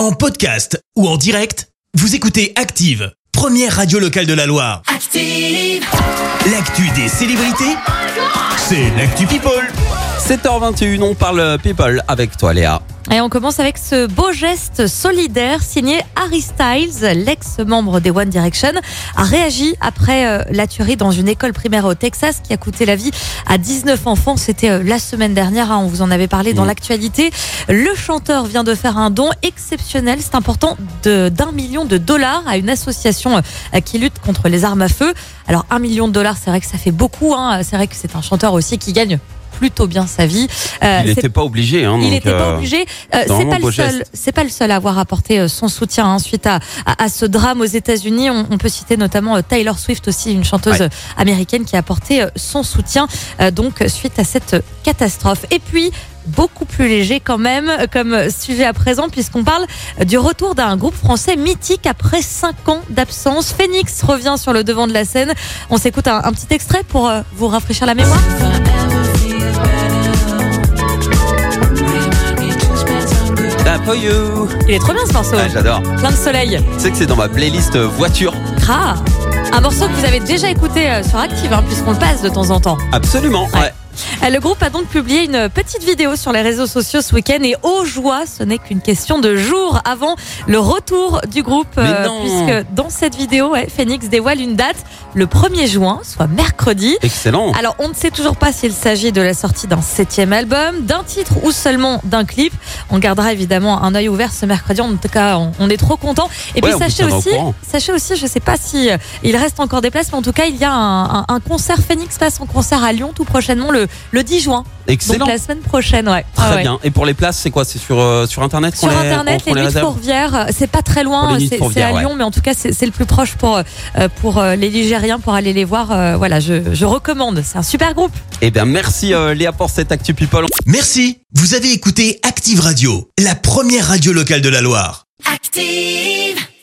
En podcast ou en direct, vous écoutez Active, première radio locale de la Loire. Active. L'actu des célébrités, c'est l'actu People. 7h21, on parle people avec toi Léa. Et on commence avec ce beau geste solidaire signé Harry Styles, l'ex-membre des One Direction, a réagi après euh, la tuerie dans une école primaire au Texas qui a coûté la vie à 19 enfants. C'était euh, la semaine dernière, hein, on vous en avait parlé dans Mmh. l'actualité. Le chanteur vient de faire un don exceptionnel, c'est important, de- d'un million de dollars à une association euh, qui lutte contre les armes à feu. Alors un million de dollars, c'est vrai que ça fait beaucoup, hein. c'est vrai que c'est un chanteur aussi qui gagne plutôt bien sa vie. Euh, Il n'était pas obligé. Hein, il n'était pas euh, obligé. Euh, c'est pas le seul. C'est pas le seul à avoir apporté euh, son soutien hein, suite à, à, à ce drame aux États-Unis. On, on peut citer notamment Taylor Swift aussi, une chanteuse Ouais. américaine qui a apporté son soutien donc suite à cette catastrophe. Et puis beaucoup plus léger quand même comme sujet à présent puisqu'on parle du retour d'un groupe français mythique après cinq ans d'absence. Phoenix revient sur le devant de la scène. On s'écoute un, un petit extrait pour vous rafraîchir la mémoire. For you. Il est trop bien ce morceau. Ah, J'adore. Plein de soleil. Tu sais que c'est dans ma playlist euh, voiture. Ah, un morceau que vous avez déjà écouté euh, sur Active, hein, puisqu'on le passe de temps en temps. Absolument. Ouais. ouais. Euh, Le groupe a donc publié une petite vidéo sur les réseaux sociaux ce week-end et aux joie, ce n'est qu'une question de jours avant le retour du groupe, euh, puisque dans cette vidéo, ouais, Phoenix dévoile une date le 1er juin, soit mercredi. Excellent. Alors, on ne sait toujours pas s'il s'agit de la sortie d'un septième album, d'un titre ou seulement d'un clip. On gardera évidemment un œil ouvert ce mercredi. En tout cas, on, on est trop content. Et Ouais, puis, sachez aussi, sachez aussi, je sais pas si euh, il reste encore des places, mais en tout cas, il y a un, un- un concert. Phoenix passe en concert à Lyon tout prochainement le, le 10 juin. Excellent. Donc la semaine prochaine, ouais. Très Ah ouais. bien. Et pour les places, c'est quoi? C'est sur, euh, sur Internet Sur les, internet, les les nuits de Fourvière, euh, c'est pas très loin, c'est à ouais. Lyon, mais en tout cas c'est c'est le plus proche pour euh, pour euh, les Ligériens pour aller les voir. euh, Voilà, je, je recommande. C'est un super groupe. Eh bien, merci euh, Léa pour cette Actu People. Merci, vous avez écouté Active Radio, la première radio locale de la Loire. Active.